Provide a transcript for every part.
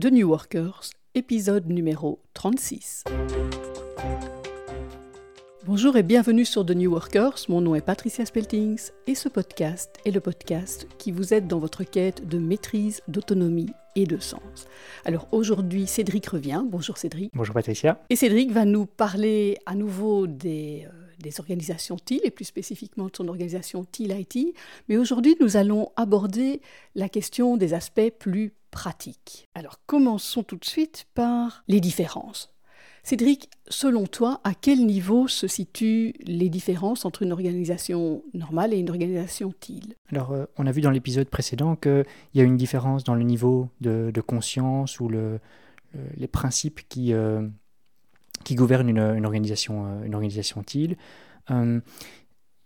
The New Workers, épisode numéro 36. Bonjour et bienvenue sur The New Workers, mon nom est Patricia Speltings et ce podcast est le podcast qui vous aide dans votre quête de maîtrise, d'autonomie et de sens. Alors aujourd'hui Cédric revient, bonjour Cédric. Bonjour Patricia. Et Cédric va nous parler à nouveau des, euh, des organisations TIL et plus spécifiquement de son organisation TIL IT, mais aujourd'hui nous allons aborder la question des aspects plus pratique. Alors commençons tout de suite par les différences. Cédric, selon toi, à quel niveau se situent les différences entre une organisation normale et une organisation TIL? Alors, euh, on a vu dans l'épisode précédent qu'il y a une différence dans le niveau de, conscience ou le, les principes qui, euh, qui gouvernent une, organisation, euh, une organisation TIL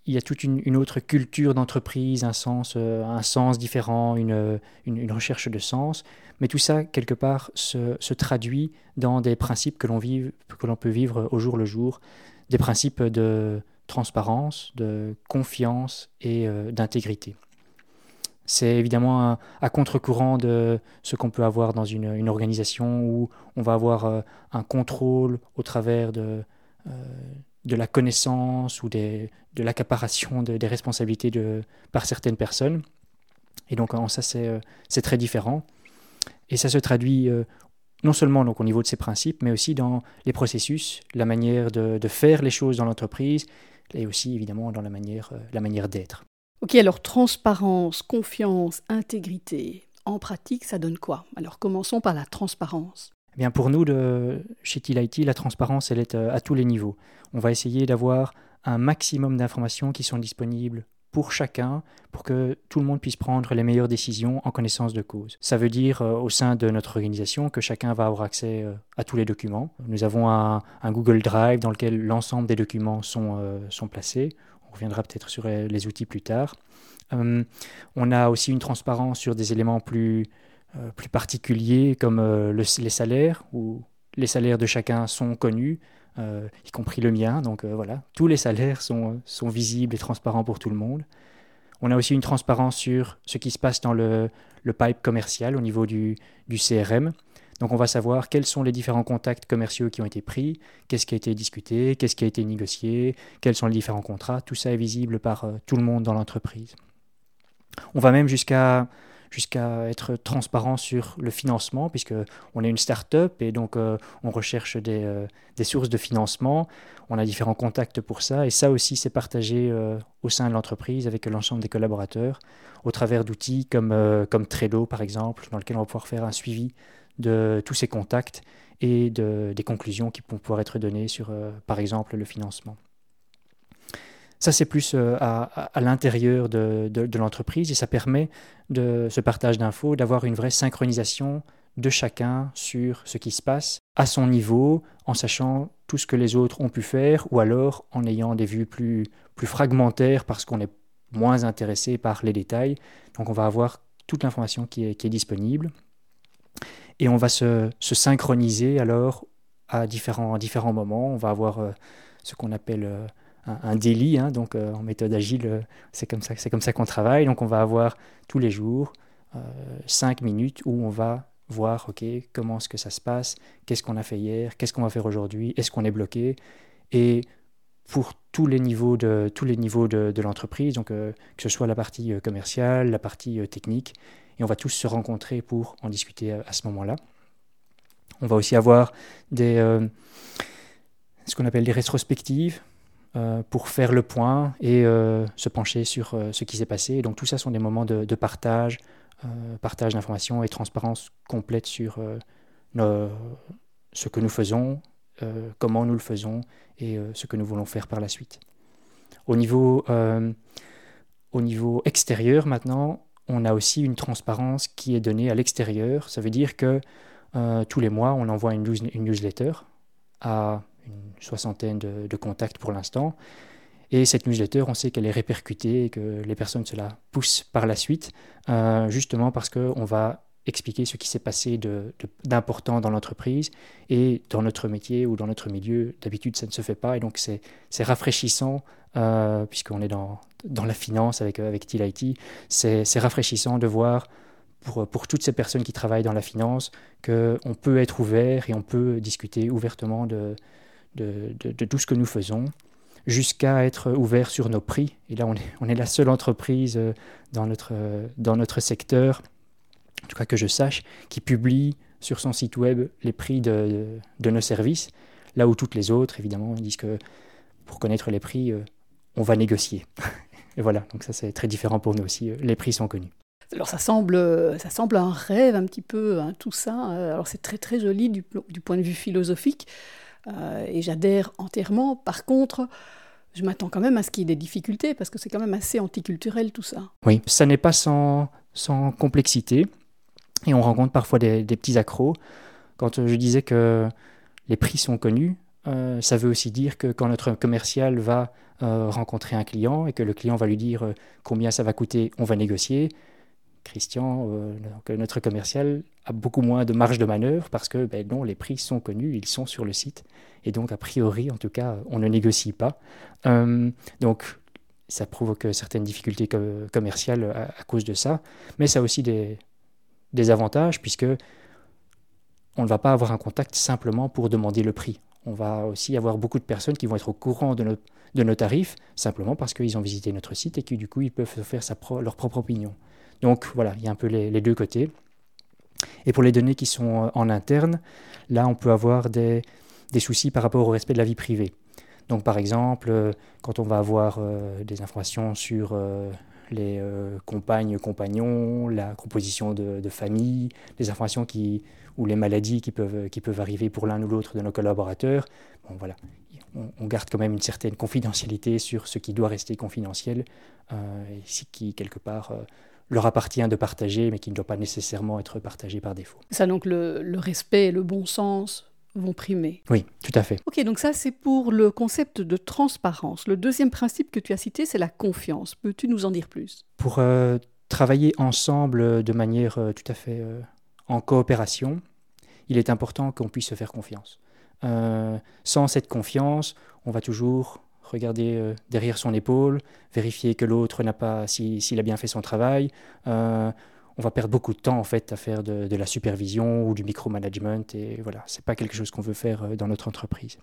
il y a toute une, autre culture d'entreprise, un sens, euh, un sens différent, une, une, recherche de sens. Mais tout ça, quelque part, se, se traduit dans des principes que l'on, que l'on peut vivre au jour le jour, des principes de transparence, de confiance et euh, d'intégrité. C'est évidemment à contre-courant de ce qu'on peut avoir dans une, organisation où on va avoir euh, un contrôle au travers de de la connaissance ou de l'accaparation des responsabilités par certaines personnes. Et donc ça, c'est, euh, c'est très différent. Et ça se traduit euh, non seulement donc, au niveau de ces principes, mais aussi dans les processus, la manière de, de faire les choses dans l'entreprise, et aussi évidemment dans la manière, euh, la manière d'être. Ok, alors transparence, confiance, intégrité, en pratique, ça donne quoi? Alors commençons par la transparence. Eh bien pour nous, de, chez TILIT, la transparence, elle est à tous les niveaux. On va essayer d'avoir un maximum d'informations qui sont disponibles pour chacun, pour que tout le monde puisse prendre les meilleures décisions en connaissance de cause. Ça veut dire euh, au sein de notre organisation que chacun va avoir accès euh, à tous les documents. Nous avons un, Google Drive dans lequel l'ensemble des documents sont, euh, sont placés. Reviendra peut-être sur les outils plus tard. on a aussi une transparence sur des éléments plus, plus particuliers comme les salaires, où les salaires de chacun sont connus. Euh, y compris le mien. Donc euh, voilà, tous les salaires sont, sont visibles et transparents pour tout le monde. On a aussi une transparence sur ce qui se passe dans le, le pipe commercial au niveau du, du, CRM. Donc on va savoir quels sont les différents contacts commerciaux qui ont été pris, qu'est-ce qui a été discuté, qu'est-ce qui a été négocié, quels sont les différents contrats. Tout ça est visible par euh, tout le monde dans l'entreprise. On va même jusqu'à être transparent sur le financement, puisque on est une start-up et donc euh, on recherche euh, des, sources de financement. On a différents contacts pour ça, et ça aussi c'est partagé au sein de l'entreprise avec l'ensemble des collaborateurs, au travers d'outils comme, comme Trello par exemple, dans lequel on va pouvoir faire un suivi de tous ces contacts et de, des conclusions qui vont pouvoir être données sur, par exemple, le financement. Ça, c'est plus euh, à, l'intérieur de, l'entreprise et ça permet de ce partage d'infos, d'avoir une vraie synchronisation de chacun sur ce qui se passe à son niveau, en sachant tout ce que les autres ont pu faire ou alors en ayant des vues plus fragmentaires parce qu'on est moins intéressé par les détails. Donc on va avoir toute l'information qui est, disponible et on va se, synchroniser alors à différents, moments. On va avoir euh, ce qu'on appelle... Euh, un, délit. Hein, donc euh, en méthode agile, c'est comme ça, qu'on travaille. Donc on va avoir tous les jours euh, cinq minutes où on va voir ok comment est-ce que ça se passe, qu'est-ce qu'on a fait hier, qu'est-ce qu'on va faire aujourd'hui, est-ce qu'on est bloqué et pour tous les niveaux de tous de, l'entreprise, que ce soit la partie commerciale, la partie technique, et on va tous se rencontrer pour en discuter à, ce moment-là. On va aussi avoir des ce qu'on appelle des rétrospectives, euh, pour faire le point et euh, se pencher sur euh, ce qui s'est passé. Donc tout ça sont des moments de, partage, partage d'informations et transparence complète sur ce que nous faisons, comment nous le faisons et ce que nous voulons faire par la suite. Au niveau, au niveau extérieur maintenant, on a aussi une transparence qui est donnée à l'extérieur. Ça veut dire que tous les mois, on envoie une, une newsletter à une soixantaine de, contacts pour l'instant. Et cette newsletter, on sait qu'elle est répercutée et que les personnes se la poussent par la suite, euh, justement parce qu'on va expliquer ce qui s'est passé d'important dans l'entreprise. Et dans notre métier ou dans notre milieu, d'habitude, ça ne se fait pas. Et donc, c'est rafraîchissant, euh, puisqu'on est dans, la finance avec, avec TILIT, c'est rafraîchissant de voir pour, toutes ces personnes qui travaillent dans la finance qu'on peut être ouvert et on peut discuter ouvertement de, tout ce que nous faisons, jusqu'à être ouvert sur nos prix. Et là, on est, la seule entreprise euh, euh, dans notre secteur, en tout cas que je sache, qui publie sur son site web les prix de, de nos services, là où toutes les autres, évidemment, disent que pour connaître les prix, euh, on va négocier. Et voilà, donc ça c'est très différent pour nous aussi, les prix sont connus. Alors ça semble, ça semble un rêve un petit peu, hein, tout ça. Alors c'est très très joli du, du, point de vue philosophique. Euh, et j'adhère entièrement. Par contre, je m'attends quand même à ce qu'il y ait des difficultés, parce que c'est quand même assez anticulturel tout ça. Oui, ça n'est pas sans, sans, complexité, et on rencontre parfois des, petits accros. Quand je disais que les prix sont connus, euh, ça veut aussi dire que quand notre commercial va euh, rencontrer un client et que le client va lui dire combien ça va coûter, on va négocier, Christian, euh, notre commercial, a beaucoup moins de marge de manœuvre parce que ben non, les prix sont connus, ils sont sur le site. Et donc, a priori, en tout cas, on ne négocie pas. Euh, donc, ça provoque certaines difficultés commerciales à, cause de ça. Mais ça a aussi des, des avantages puisque on ne va pas avoir un contact simplement pour demander le prix. On va aussi avoir beaucoup de personnes qui vont être au courant de nos, tarifs simplement parce qu'ils ont visité notre site et que du coup ils peuvent faire leur propre opinion. Donc voilà, il y a un peu les, deux côtés. Et pour les données qui sont euh, en interne, là, on peut avoir des, soucis par rapport au respect de la vie privée. Donc par exemple, euh, quand on va avoir euh, des informations sur les compagnes, compagnons, la composition de, famille, les informations qui, ou les maladies qui peuvent, qui peuvent arriver pour l'un ou l'autre de nos collaborateurs, bon voilà, on, garde quand même une certaine confidentialité sur ce qui doit rester confidentiel, et qui quelque part leur appartient de partager, mais qui ne doit pas nécessairement être partagé par défaut. Ça, donc le, respect et le bon sens vont primer. Oui, tout à fait. Ok, donc ça c'est pour le concept de transparence. Le deuxième principe que tu as cité, c'est la confiance. Peux-tu nous en dire plus? Pour euh, travailler ensemble de manière euh, tout à fait euh, en coopération, il est important qu'on puisse se faire confiance. sans cette confiance, on va toujours regarder derrière son épaule, vérifier que l'autre n'a pas, s'il a bien fait son travail. Euh, on va perdre beaucoup de temps en fait à faire de, la supervision ou du micromanagement et voilà, c'est pas quelque chose qu'on veut faire euh, dans notre entreprise.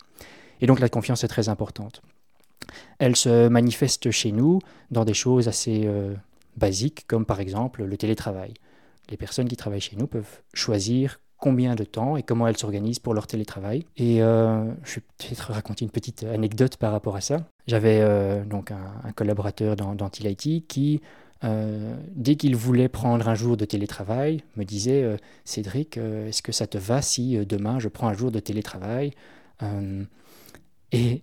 Et donc la confiance est très importante. Elle se manifeste chez nous dans des choses assez basiques comme par exemple le télétravail. Les personnes qui travaillent chez nous peuvent choisir combien de temps et comment elles s'organisent pour leur télétravail. Et euh, je vais peut-être raconter une petite anecdote par rapport à ça. J'avais euh, donc un, collaborateur dans, dans IT qui, euh, dès qu'il voulait prendre un jour de télétravail, me disait Cédric, est-ce que ça te va si demain je prends un jour de télétravail Et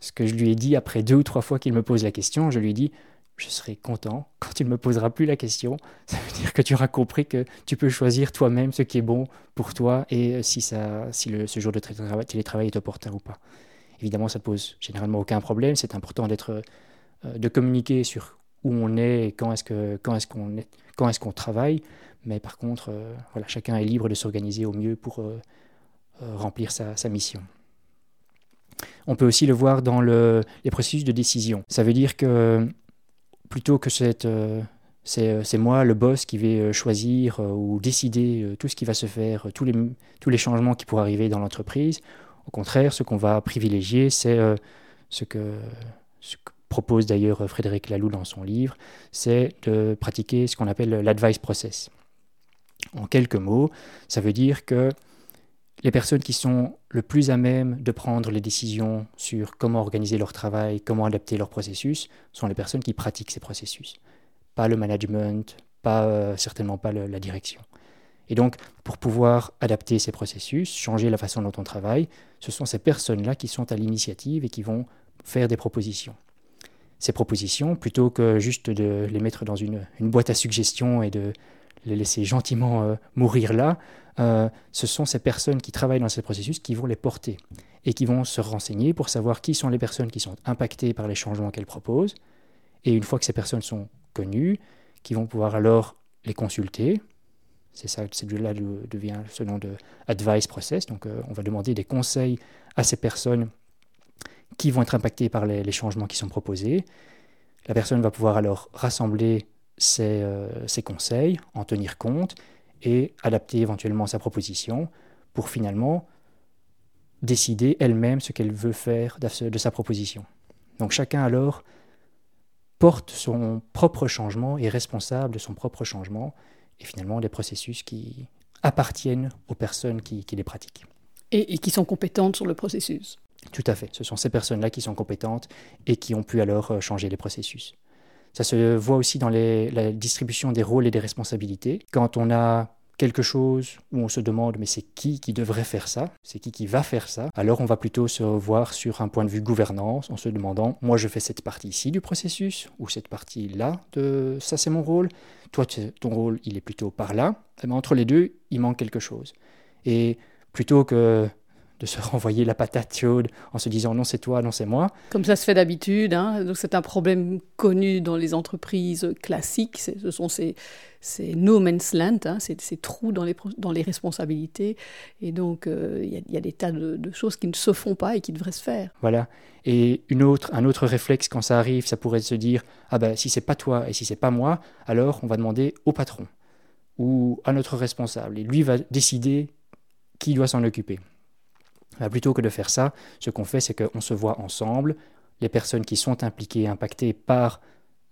ce que je lui ai dit après deux ou trois fois qu'il me pose la question, je lui ai dit je serai content quand tu ne me poseras plus la question. Ça veut dire que tu auras compris que tu peux choisir toi-même ce qui est bon pour toi et si, ça, si le, ce jour de télétravail est opportun ou pas. Évidemment, ça ne pose généralement aucun problème. C'est important d'être, euh, de communiquer sur où on est et quand est-ce, que, quand est-ce, qu'on, travaille. Mais par contre, euh, chacun est libre de s'organiser au mieux pour euh, remplir sa, mission. On peut aussi le voir dans le, les processus de décision. Ça veut dire que plutôt que euh, euh, c'est moi, le boss, qui vais euh, choisir ou décider tout ce qui va se faire, tous les, changements qui pourraient arriver dans l'entreprise. Au contraire, ce qu'on va privilégier, c'est ce que propose d'ailleurs Frédéric Laloux dans son livre, c'est de pratiquer ce qu'on appelle l'advice process. En quelques mots, ça veut dire que les personnes qui sont le plus à même de prendre les décisions sur comment organiser leur travail, comment adapter leur processus, sont les personnes qui pratiquent ces processus. Pas le management, pas, euh, certainement pas la direction. Et donc, pour pouvoir adapter ces processus, changer la façon dont on travaille, ce sont ces personnes-là qui sont à l'initiative et qui vont faire des propositions. Ces propositions, plutôt que juste de les mettre dans une, boîte à suggestions et de les laisser gentiment euh, mourir là, euh, ce sont ces personnes qui travaillent dans ces processus qui vont les porter et qui vont se renseigner pour savoir qui sont les personnes qui sont impactées par les changements qu'elles proposent. Et une fois que ces personnes sont connues, qui vont pouvoir alors les consulter. C'est ça, c'est de là devient ce nom de advice process. Donc, euh, on va demander des conseils à ces personnes qui vont être impactées par les changements qui sont proposés. La personne va pouvoir alors rassembler ses, ses conseils, en tenir compte et adapter éventuellement sa proposition pour finalement décider elle-même ce qu'elle veut faire de sa proposition. Donc chacun alors porte son propre changement, est responsable de son propre changement, et finalement des processus qui appartiennent aux personnes qui, les pratiquent. Et, qui sont compétentes sur le processus. Tout à fait. Ce sont ces personnes-là qui sont compétentes et qui ont pu alors euh, changer les processus. Ça se voit aussi dans la distribution des rôles et des responsabilités. Quand on a quelque chose où on se demande mais c'est qui qui devrait faire ça? C'est qui qui va faire ça? Alors on va plutôt se voir sur un point de vue gouvernance en se demandant moi je fais cette partie ici du processus ou cette partie là de ça c'est mon rôle. Toi ton rôle il est plutôt par là. Et eh ben, entre les deux il manque quelque chose. Et plutôt que de se renvoyer la patate chaude en se disant non c'est toi, non c'est moi. Comme ça se fait d'habitude, hein. donc c'est un problème connu dans les entreprises classiques, ce sont ces, ces no man's land, hein. ces, trous dans les, dans les responsabilités, et donc euh, il y, a des tas de, choses qui ne se font pas et qui devraient se faire. Voilà, et une autre, un autre réflexe quand ça arrive, ça pourrait se dire, ah ben si c'est pas toi et si c'est pas moi, alors on va demander au patron ou à notre responsable, et lui va décider qui doit s'en occuper. Bah, plutôt que de faire ça, ce qu'on fait, c'est qu'on se voit ensemble, les personnes qui sont impliquées, impactées par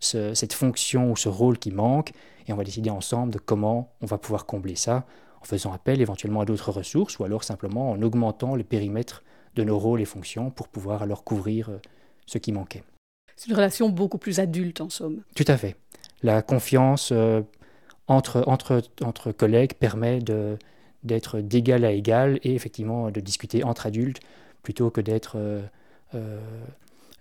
cette fonction ou ce rôle qui manque, et on va décider ensemble de comment on va pouvoir combler ça, en faisant appel éventuellement à d'autres ressources, ou alors simplement en augmentant le périmètre de nos rôles et fonctions pour pouvoir alors couvrir euh, ce qui manquait. C'est une relation beaucoup plus adulte en somme. Tout à fait. La confiance euh, entre, entre, entre collègues permet de, d'être d'égal à égal et effectivement de discuter entre adultes plutôt que d'être euh, euh,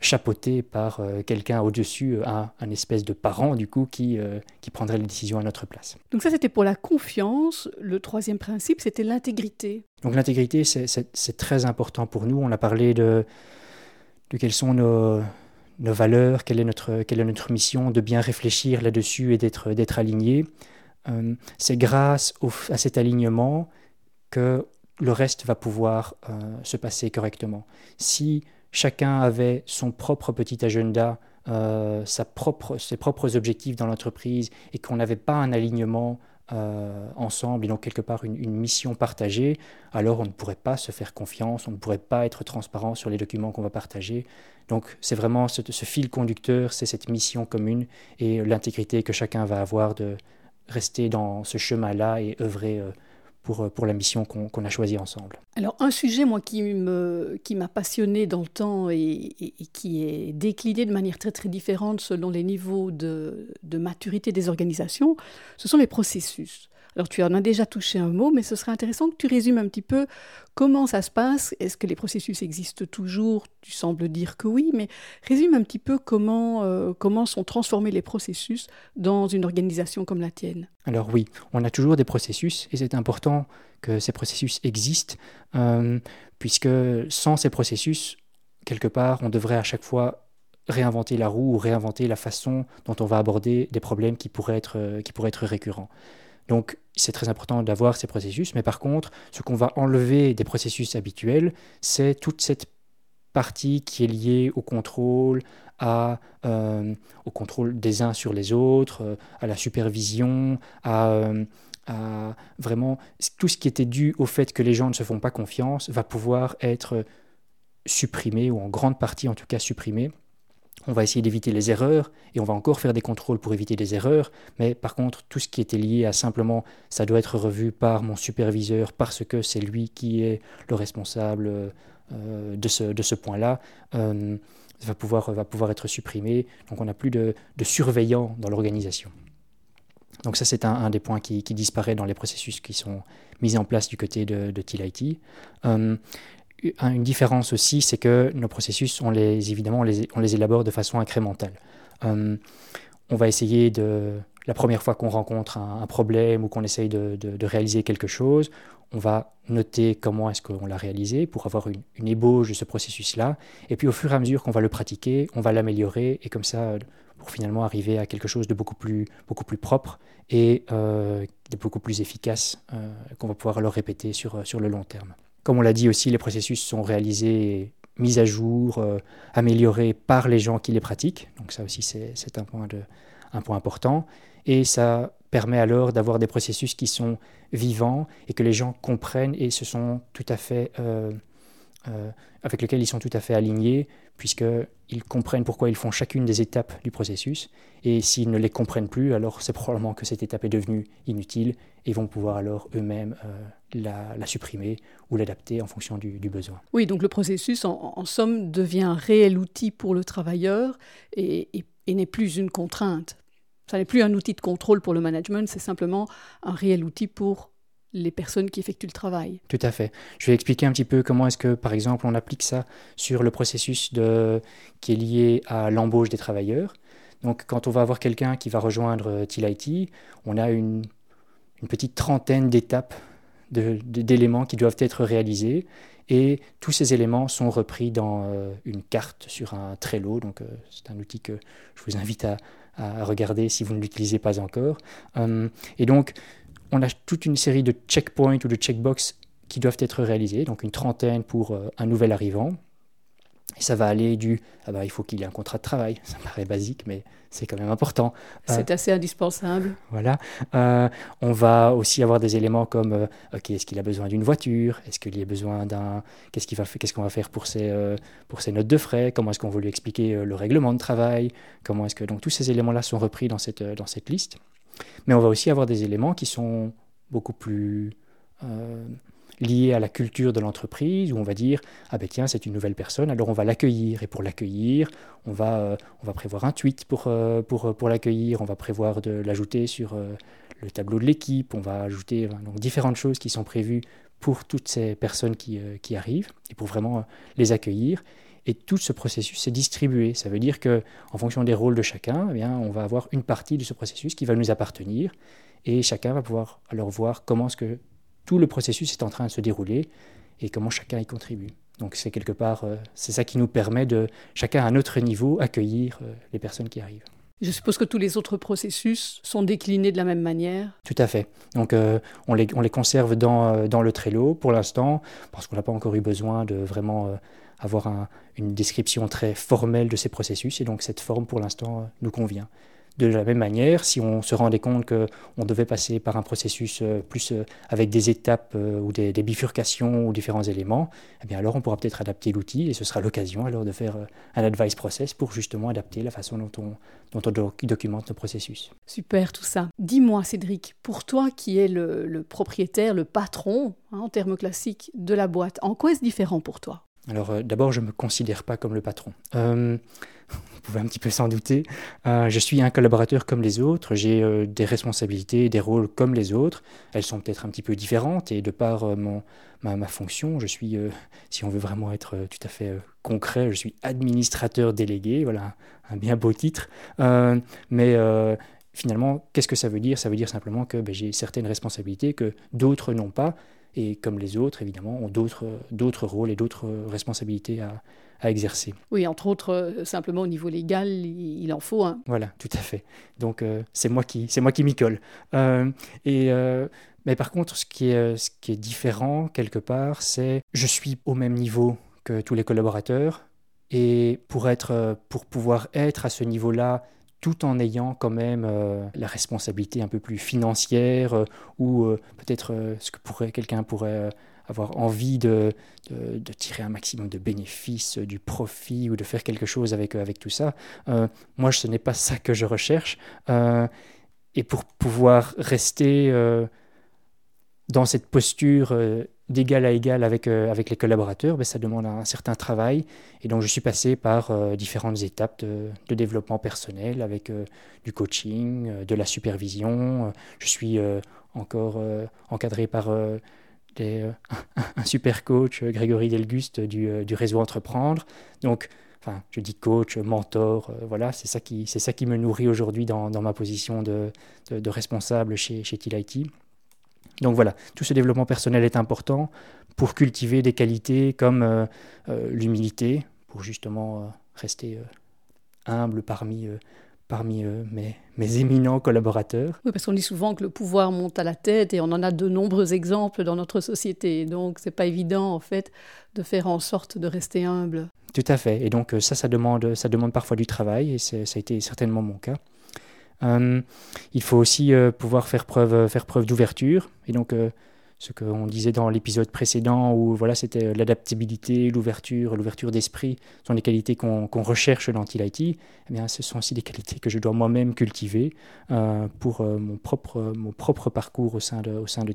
chapeauté par euh, quelqu'un au-dessus, un, un, espèce de parent du coup qui, qui prendrait les décisions à notre place. Donc ça c'était pour la confiance. Le troisième principe c'était l'intégrité. Donc l'intégrité c'est très important pour nous. On a parlé de, de quelles sont nos, nos valeurs, quelle est, notre, quelle est notre mission, de bien réfléchir là-dessus et d'être aligné. Euh, c'est grâce à cet alignement que le reste va pouvoir euh, se passer correctement. Si chacun avait son propre petit agenda, euh, sa propre, ses propres objectifs dans l'entreprise et qu'on n'avait pas un alignement ensemble et donc quelque part une, mission partagée, alors on ne pourrait pas se faire confiance, on ne pourrait pas être transparent sur les documents qu'on va partager. Donc c'est vraiment ce, ce, fil conducteur, c'est cette mission commune et l'intégrité que chacun va avoir de, rester dans ce chemin-là et œuvrer euh, pour, euh, pour la mission qu'on a choisie ensemble. Alors un sujet, moi, qui m'a qui passionné dans le temps et, qui est décliné de manière très très différente selon les niveaux de, de maturité des organisations, ce sont les processus. Alors tu en as déjà touché un mot, mais ce serait intéressant que tu résumes un petit peu comment ça se passe. Est-ce que les processus existent toujours? Tu sembles dire que oui, mais résume un petit peu comment, euh, comment sont transformés les processus dans une organisation comme la tienne. Alors oui, on a toujours des processus et c'est important que ces processus existent, euh, puisque sans ces processus, quelque part, on devrait à chaque fois réinventer la roue ou réinventer la façon dont on va aborder des problèmes qui pourraient être, euh, qui pourraient être récurrents. Donc c'est très important d'avoir ces processus, mais par contre, ce qu'on va enlever des processus habituels, c'est toute cette partie qui est liée au contrôle, euh, au contrôle des uns sur les autres, euh, à la supervision, euh, à, vraiment tout ce qui était dû au fait que les gens ne se font pas confiance va pouvoir être supprimé, ou en grande partie en tout cas supprimé on va essayer d'éviter les erreurs et on va encore faire des contrôles pour éviter des erreurs. Mais par contre, tout ce qui était lié à simplement ça doit être revu par mon superviseur parce que c'est lui qui est le responsable euh, de ce, point-là, euh, va, pouvoir, être supprimé. Donc on n'a plus de, de surveillants dans l'organisation. Donc ça, c'est un, des points qui, disparaît dans les processus qui sont mis en place du côté de, de une différence aussi, c'est que nos processus, on les, évidemment, on les, élabore de façon incrémentale. Euh, on va essayer de, la première fois qu'on rencontre un, problème ou qu'on essaye de, réaliser quelque chose, on va noter comment est-ce qu'on l'a réalisé pour avoir une, ébauche de ce processus-là. Et puis au fur et à mesure qu'on va le pratiquer, on va l'améliorer et comme ça, pour finalement arriver à quelque chose de beaucoup plus, beaucoup plus propre et euh, de beaucoup plus efficace euh, qu'on va pouvoir le répéter sur, sur le long terme. Comme on l'a dit aussi, les processus sont réalisés, mis à jour, euh, améliorés par les gens qui les pratiquent. Donc ça aussi, c'est un point, important. Et ça permet alors d'avoir des processus qui sont vivants et que les gens comprennent et se sont tout à fait euh, euh, avec lesquels ils sont tout à fait alignés, puisqu'ils comprennent pourquoi ils font chacune des étapes du processus. Et s'ils ne les comprennent plus, alors c'est probablement que cette étape est devenue inutile et vont pouvoir alors eux-mêmes la, supprimer ou l'adapter en fonction du, besoin. Oui, donc le processus, en, somme, devient un réel outil pour le travailleur et n'est plus une contrainte. Ça n'est plus un outil de contrôle pour le management, c'est simplement un réel outil pour les personnes qui effectuent le travail. Tout à fait. Je vais expliquer un petit peu comment est-ce que, par exemple, on applique ça sur le processus de... qui est lié à l'embauche des travailleurs. Donc, quand on va avoir quelqu'un qui va rejoindre TILIT, on a une, petite trentaine d'étapes d'éléments qui doivent être réalisés et tous ces éléments sont repris dans euh, une carte sur un Trello. Donc, euh, c'est un outil que je vous invite à, regarder si vous ne l'utilisez pas encore. Hum, et donc, on a toute une série de checkpoints ou de checkbox qui doivent être réalisés, donc une trentaine pour euh, un nouvel arrivant. Et ça va aller du ah bah, il faut qu'il ait un contrat de travail, ça paraît basique, mais c'est quand même important. Euh, c'est assez indispensable. Voilà. Euh, on va aussi avoir des éléments comme ok, est-ce qu'il a besoin d'une voiture? Est-ce qu'il a besoin d'un Qu'est-ce qu'il va Qu'est-ce qu'on va faire pour ses pour ses notes de frais? Comment est-ce qu'on va lui expliquer le règlement de travail? Comment est-ce que donc tous ces éléments-là sont repris dans cette dans cette liste. Mais on va aussi avoir des éléments qui sont beaucoup plus euh, liés à la culture de l'entreprise, où on va dire ah ben tiens c'est une nouvelle personne, alors on va l'accueillir et pour l'accueillir on va euh, on va prévoir un tweet pour euh, pour pour l'accueillir, on va prévoir de l'ajouter sur le tableau de l'équipe, on va ajouter donc différentes choses qui sont prévues pour toutes ces personnes qui, qui arrivent et pour vraiment les accueillir. Et tout ce processus est distribué. Ça veut dire que, en fonction des rôles de chacun, eh bien, on va avoir une partie de ce processus qui va nous appartenir, et chacun va pouvoir alors voir comment ce que tout le processus est en train de se dérouler et comment chacun y contribue. Donc c'est quelque part, euh, c'est ça qui nous permet de, chacun à notre niveau, accueillir euh, les personnes qui arrivent. Je suppose que tous les autres processus sont déclinés de la même manière. Tout à fait. Donc euh, on, les, on, les, conserve dans, dans le Trello pour l'instant, parce qu'on n'a pas encore eu besoin de vraiment avoir une description très formelle de ces processus, et donc cette forme pour l'instant nous convient. De la même manière, si on se rendait compte qu'on devait passer par un processus euh, plus euh, avec des étapes ou des, bifurcations ou différents éléments, eh bien alors on pourra peut-être adapter l'outil et ce sera l'occasion alors de faire un advice process pour justement adapter la façon dont on, dont on documente nos processus. Super tout ça. Dis-moi Cédric, pour toi qui es le, propriétaire, le patron hein, en termes classiques de la boîte, en quoi est-ce différent pour toi? Alors euh, d'abord, je ne me considère pas comme le patron. Euh, vous pouvez un petit peu s'en douter. Euh, je suis un collaborateur comme les autres, j'ai des responsabilités, des rôles comme les autres. Elles sont peut-être un petit peu différentes et de par mon, ma, fonction, je suis, si on veut vraiment être tout à fait concret, je suis administrateur délégué, voilà un bien beau titre. mais finalement, qu'est-ce que ça veut dire? Ça veut dire simplement que ben, j'ai certaines responsabilités que d'autres n'ont pas et comme les autres, évidemment, ont d'autres rôles et d'autres responsabilités à, exercer. Oui, entre autres, euh, simplement au niveau légal, il, en faut un. Voilà, tout à fait. Donc euh, c'est moi qui, c'est moi qui m'y colle. Euh, et mais par contre, ce qui est, ce qui est différent quelque part, c'est je suis au même niveau que tous les collaborateurs. Et pour être, pour pouvoir être à ce niveau-là, tout en ayant quand même euh, la responsabilité un peu plus financière euh, ou euh, peut-être ce que quelqu'un pourrait avoir envie de, de, tirer un maximum de bénéfices, du profit ou de faire quelque chose avec, avec tout ça. moi, ce n'est pas ça que je recherche. et pour pouvoir rester dans cette posture d'égal à égal avec, euh, avec les collaborateurs, ben, ça demande un certain travail. Et donc, je suis passé par euh, différentes étapes de, développement personnel avec euh, du coaching, de la supervision. je suis encore encadré par un super coach, Grégory Delguste, du, réseau Entreprendre. Donc, enfin, je dis coach, mentor, voilà, c'est ça, qui, ça qui me nourrit aujourd'hui dans, ma position de responsable chez, chez TILIT. Donc voilà, tout ce développement personnel est important pour cultiver des qualités comme euh, euh, l'humilité, pour justement euh, rester humble parmi, parmi mes, mes, éminents collaborateurs. Oui, parce qu'on dit souvent que le pouvoir monte à la tête et on en a de nombreux exemples dans notre société. Donc c'est pas évident en fait de faire en sorte de rester humble. Tout à fait. Et donc ça, ça demande, ça demande parfois du travail et ça a été certainement mon cas. Il faut aussi pouvoir faire preuve, faire preuve d'ouverture. Et donc, ce qu'on disait dans l'épisode précédent, où voilà, c'était l'adaptabilité, l'ouverture, l'ouverture d'esprit, sont des qualités qu'on recherche dans TILIT. Eh bien, ce sont aussi des qualités que je dois moi-même cultiver pour mon, propre, mon propre parcours au sein de, au sein de.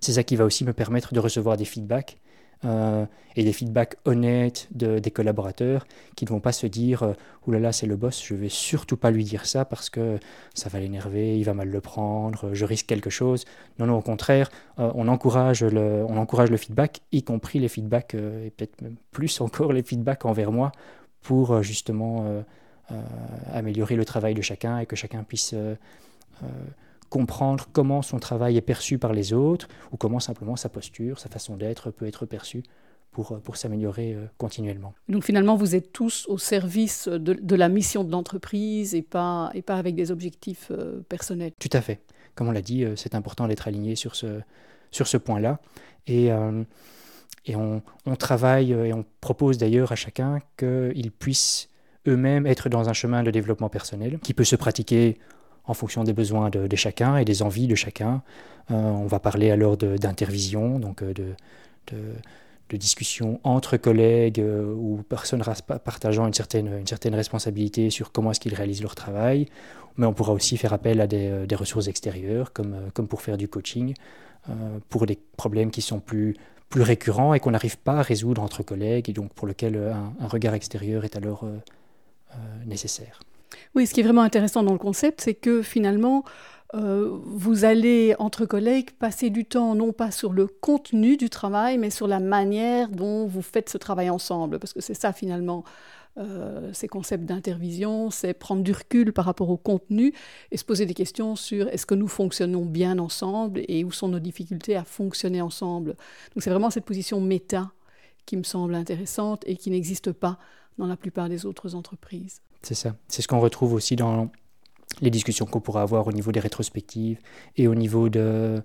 C'est ça qui va aussi me permettre de recevoir des feedbacks euh, et des feedbacks honnêtes de, des collaborateurs qui ne vont pas se dire euh, oulala là là c'est le boss je vais surtout pas lui dire ça parce que ça va l'énerver il va mal le prendre je risque quelque chose. Non non au contraire euh, on encourage le on encourage le feedback y compris les feedbacks et peut-être même plus encore les feedbacks envers moi pour justement améliorer le travail de chacun et que chacun puisse comprendre comment son travail est perçu par les autres ou comment simplement sa posture, sa façon d'être peut être perçue pour, euh, pour s'améliorer euh, continuellement. Donc finalement, vous êtes tous au service de, de la mission de l'entreprise et pas, et pas avec des objectifs euh, personnels. Tout à fait. Comme on l'a dit, c'est important d'être aligné sur ce, sur ce point-là. Et, et on, on, travaille et on propose d'ailleurs à chacun qu'ils puissent eux-mêmes être dans un chemin de développement personnel qui peut se pratiquer en fonction des besoins de, chacun et des envies de chacun. Euh, on va parler alors d'intervision, donc euh, de, discussions entre collègues euh, ou personnes partageant une certaine, responsabilité sur comment est-ce qu'ils réalisent leur travail. Mais on pourra aussi faire appel à des, ressources extérieures, comme, pour faire du coaching, pour des problèmes qui sont plus, plus récurrents et qu'on n'arrive pas à résoudre entre collègues, et donc pour lequel un, un regard extérieur est alors nécessaire. Oui, ce qui est vraiment intéressant dans le concept, c'est que finalement, euh, vous allez, entre collègues, passer du temps non pas sur le contenu du travail, mais sur la manière dont vous faites ce travail ensemble. Parce que c'est ça finalement, euh, ces concepts d'intervision, c'est prendre du recul par rapport au contenu et se poser des questions sur est-ce que nous fonctionnons bien ensemble et où sont nos difficultés à fonctionner ensemble. Donc c'est vraiment cette position méta qui me semble intéressante et qui n'existe pas dans la plupart des autres entreprises. C'est ça. C'est ce qu'on retrouve aussi dans les discussions qu'on pourra avoir au niveau des rétrospectives et au niveau, de,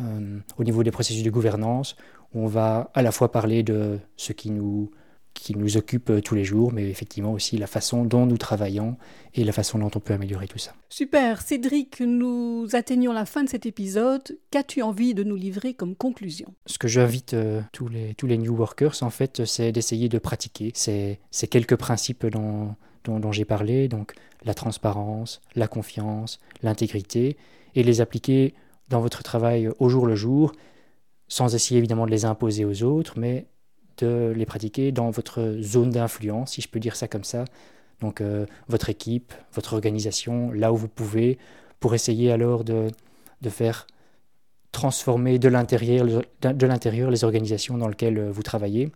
euh, au niveau des processus de gouvernance, où on va à la fois parler de ce qui nous qui nous occupe euh, tous les jours, mais effectivement aussi la façon dont nous travaillons et la façon dont on peut améliorer tout ça. Super, Cédric, nous atteignons la fin de cet épisode. Qu'as-tu envie de nous livrer comme conclusion? Ce que j'invite euh, tous, les, tous les New Workers, en fait, c'est d'essayer de pratiquer ces, ces quelques principes dont, dont, dont j'ai parlé, donc la transparence, la confiance, l'intégrité, et les appliquer dans votre travail au jour le jour, sans essayer évidemment de les imposer aux autres, mais de les pratiquer dans votre zone d'influence, si je peux dire ça comme ça. Donc euh, votre équipe, votre organisation, là où vous pouvez, pour essayer alors de, de faire transformer de l'intérieur, de l'intérieur les organisations dans lesquelles vous travaillez,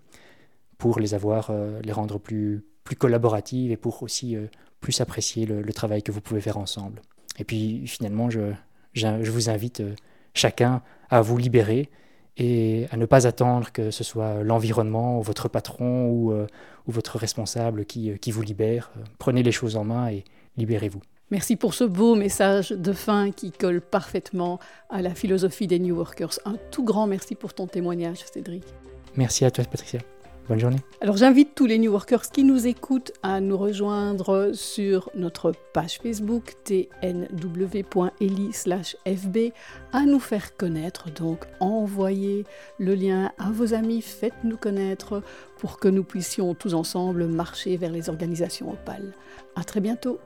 pour les avoir, euh, les rendre plus, plus collaboratives et pour aussi euh, plus apprécier le, travail que vous pouvez faire ensemble. Et puis finalement, je, je vous invite chacun à vous libérer et à ne pas attendre que ce soit l'environnement ou votre patron ou, euh, ou votre responsable qui, euh, qui, vous libère. Prenez les choses en main et libérez-vous. Merci pour ce beau message de fin qui colle parfaitement à la philosophie des New Workers. Un tout grand merci pour ton témoignage, Cédric. Merci à toi, Patricia. Bonne journée. Alors j'invite tous les New Workers qui nous écoutent à nous rejoindre sur notre page Facebook tnw.eli/fb, à nous faire connaître. Donc envoyez le lien à vos amis, faites-nous connaître pour que nous puissions tous ensemble marcher vers les organisations opales. À très bientôt.